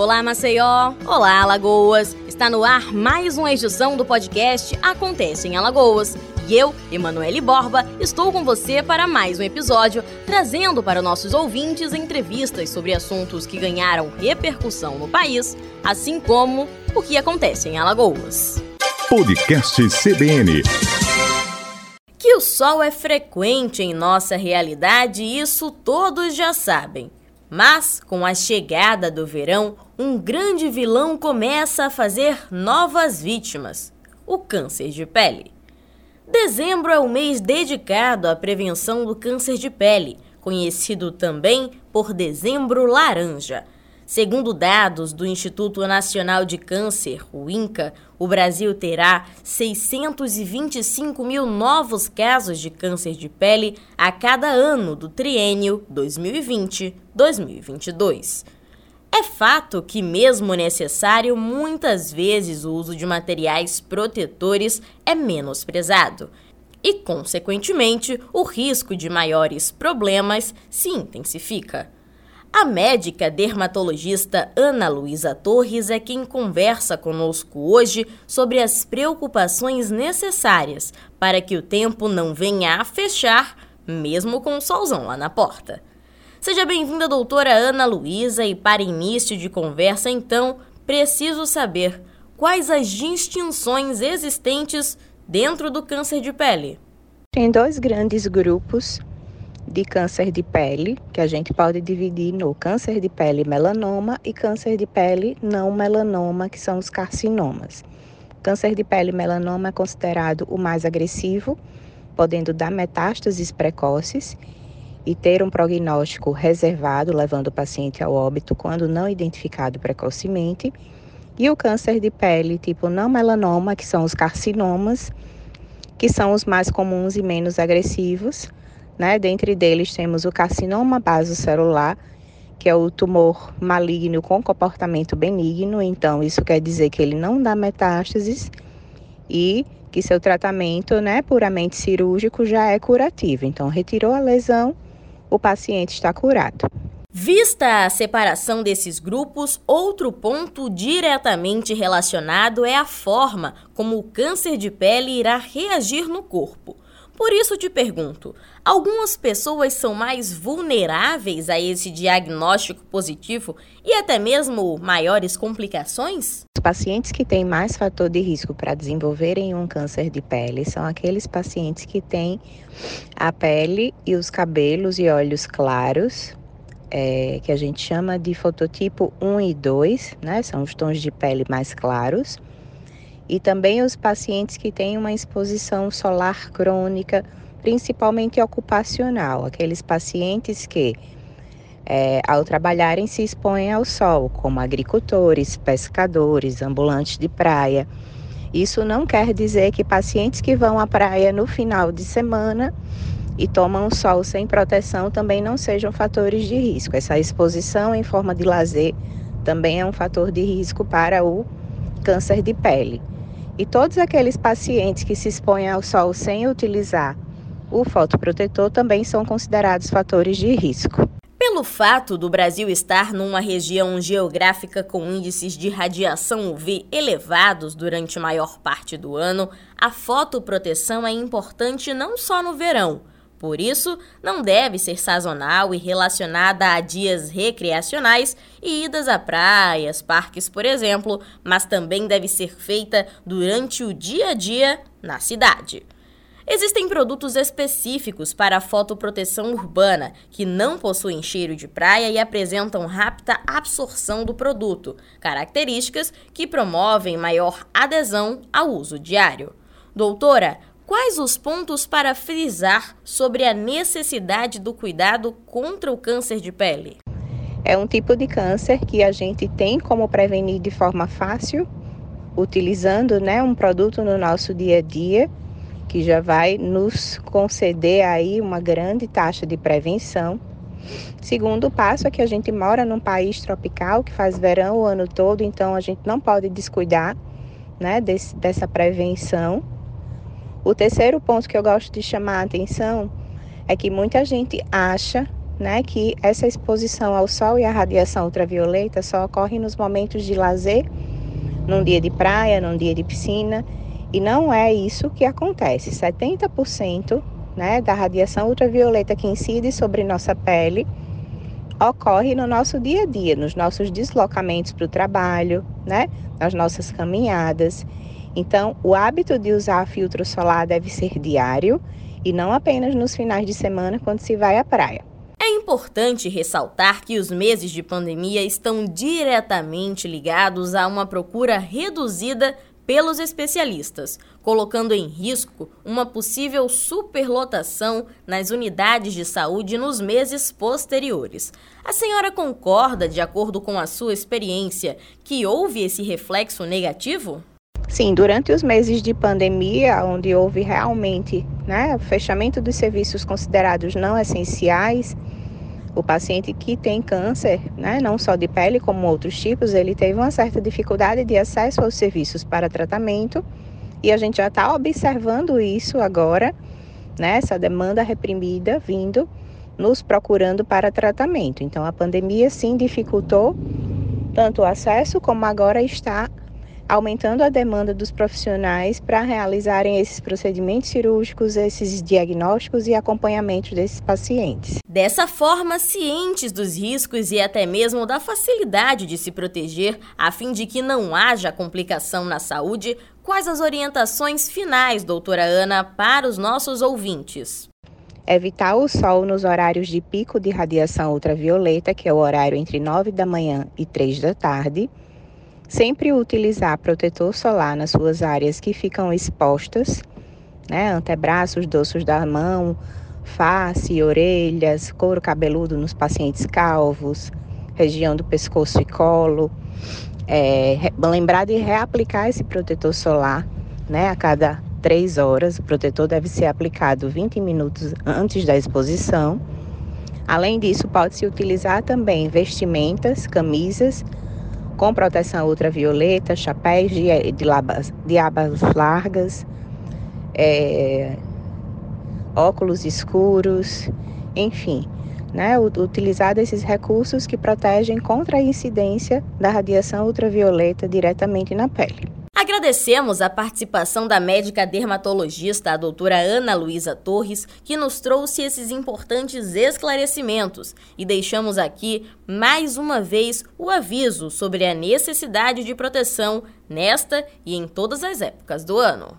Olá, Maceió! Olá, Alagoas! Está no ar mais uma edição do podcast Acontece em Alagoas. E eu, Emanuele Borba, estou com você para mais um episódio, trazendo para nossos ouvintes entrevistas sobre assuntos que ganharam repercussão no país, assim como o que acontece em Alagoas. Podcast CBN. Que o sol é frequente em nossa realidade, isso todos já sabem. Mas, com a chegada do verão, um grande vilão começa a fazer novas vítimas: o câncer de pele. Dezembro é o mês dedicado à prevenção do câncer de pele, conhecido também por Dezembro Laranja. Segundo dados do Instituto Nacional de Câncer, o INCA, o Brasil terá 625 mil novos casos de câncer de pele a cada ano do triênio 2020-2022. É fato que, mesmo necessário, muitas vezes o uso de materiais protetores é menosprezado e, consequentemente, o risco de maiores problemas se intensifica. A médica dermatologista Ana Luísa Torres é quem conversa conosco hoje sobre as preocupações necessárias para que o tempo não venha a fechar, mesmo com o solzão lá na porta. Seja bem-vinda, doutora Ana Luísa, e para início de conversa, então, preciso saber quais as distinções existentes dentro do câncer de pele. Tem dois grandes grupos de câncer de pele, que a gente pode dividir no câncer de pele melanoma e câncer de pele não melanoma, que são os carcinomas. Câncer de pele melanoma é considerado o mais agressivo, podendo dar metástases precoces e ter um prognóstico reservado, levando o paciente ao óbito quando não identificado precocemente. E o câncer de pele tipo não melanoma, que são os carcinomas, que são os mais comuns e menos agressivos, né? Dentre deles temos o carcinoma basocelular, que é o tumor maligno com comportamento benigno, então isso quer dizer que ele não dá metástases e que seu tratamento, né, puramente cirúrgico já é curativo. Então retirou a lesão, o paciente está curado. Vista a separação desses grupos, outro ponto diretamente relacionado é a forma como o câncer de pele irá reagir no corpo. Por isso te pergunto: algumas pessoas são mais vulneráveis a esse diagnóstico positivo e até mesmo maiores complicações? Os pacientes que têm mais fator de risco para desenvolverem um câncer de pele são aqueles pacientes que têm a pele e os cabelos e olhos claros, é, que a gente chama de fototipo 1 e 2, né? São os tons de pele mais claros e também os pacientes que têm uma exposição solar crônica, principalmente ocupacional, aqueles pacientes que, é, ao trabalharem, se expõem ao sol, como agricultores, pescadores, ambulantes de praia. Isso não quer dizer que pacientes que vão à praia no final de semana e tomam sol sem proteção também não sejam fatores de risco. Essa exposição em forma de lazer também é um fator de risco para o câncer de pele. E todos aqueles pacientes que se expõem ao sol sem utilizar o fotoprotetor também são considerados fatores de risco. Pelo fato do Brasil estar numa região geográfica com índices de radiação UV elevados durante maior parte do ano, a fotoproteção é importante não só no verão, por isso, não deve ser sazonal e relacionada a dias recreacionais e idas a praias, parques, por exemplo, mas também deve ser feita durante o dia a dia na cidade. Existem produtos específicos para a fotoproteção urbana que não possuem cheiro de praia e apresentam rápida absorção do produto, características que promovem maior adesão ao uso diário. Doutora, Quais os pontos para frisar sobre a necessidade do cuidado contra o câncer de pele? É um tipo de câncer que a gente tem como prevenir de forma fácil, utilizando né, um produto no nosso dia a dia, que já vai nos conceder aí uma grande taxa de prevenção. Segundo passo é que a gente mora num país tropical que faz verão o ano todo, então a gente não pode descuidar né, desse, dessa prevenção. O terceiro ponto que eu gosto de chamar a atenção é que muita gente acha né, que essa exposição ao sol e à radiação ultravioleta só ocorre nos momentos de lazer, num dia de praia, num dia de piscina, e não é isso que acontece. 70% né, da radiação ultravioleta que incide sobre nossa pele ocorre no nosso dia a dia, nos nossos deslocamentos para o trabalho, né, nas nossas caminhadas. Então, o hábito de usar filtro solar deve ser diário e não apenas nos finais de semana quando se vai à praia. É importante ressaltar que os meses de pandemia estão diretamente ligados a uma procura reduzida pelos especialistas, colocando em risco uma possível superlotação nas unidades de saúde nos meses posteriores. A senhora concorda, de acordo com a sua experiência, que houve esse reflexo negativo? Sim, durante os meses de pandemia, onde houve realmente né, o fechamento dos serviços considerados não essenciais, o paciente que tem câncer, né, não só de pele como outros tipos, ele teve uma certa dificuldade de acesso aos serviços para tratamento e a gente já está observando isso agora, né, essa demanda reprimida vindo nos procurando para tratamento. Então a pandemia sim dificultou tanto o acesso como agora está aumentando a demanda dos profissionais para realizarem esses procedimentos cirúrgicos, esses diagnósticos e acompanhamentos desses pacientes. Dessa forma, cientes dos riscos e até mesmo da facilidade de se proteger, a fim de que não haja complicação na saúde, quais as orientações finais, doutora Ana, para os nossos ouvintes? Evitar o sol nos horários de pico de radiação ultravioleta, que é o horário entre 9 da manhã e 3 da tarde Sempre utilizar protetor solar nas suas áreas que ficam expostas, né? Antebraços, dorsos da mão, face, orelhas, couro cabeludo nos pacientes calvos, região do pescoço e colo. É, lembrar de reaplicar esse protetor solar, né? A cada três horas. O protetor deve ser aplicado 20 minutos antes da exposição. Além disso, pode-se utilizar também vestimentas, camisas com proteção ultravioleta, chapéus de, de, labas, de abas largas, é, óculos escuros, enfim, né, utilizar esses recursos que protegem contra a incidência da radiação ultravioleta diretamente na pele. Agradecemos a participação da médica dermatologista, a doutora Ana Luísa Torres, que nos trouxe esses importantes esclarecimentos e deixamos aqui mais uma vez o aviso sobre a necessidade de proteção nesta e em todas as épocas do ano.